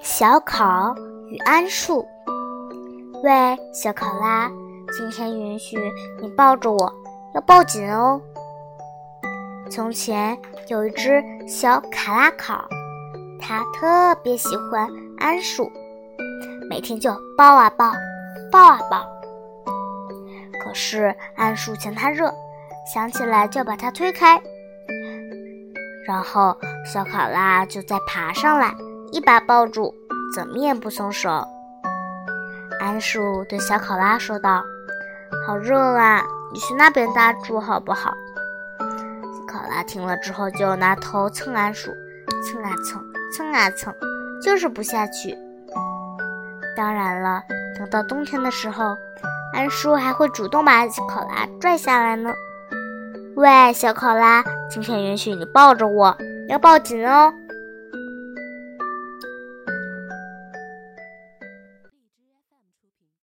小考与桉树。喂，小考拉，今天允许你抱着我，要抱紧哦。从前有一只小卡拉考，它特别喜欢桉树，每天就抱啊抱，抱啊抱。可是桉树嫌它热，想起来就把它推开。然后小考拉就再爬上来，一把抱住，怎么也不松手。桉树对小考拉说道：“好热啊，你去那边搭住好不好？”考拉听了之后，就拿头蹭桉树，蹭啊蹭，蹭啊蹭，就是不下去。当然了，等到冬天的时候，桉树还会主动把考拉拽下来呢。喂，小考拉，今天允许你抱着我，要抱紧哦。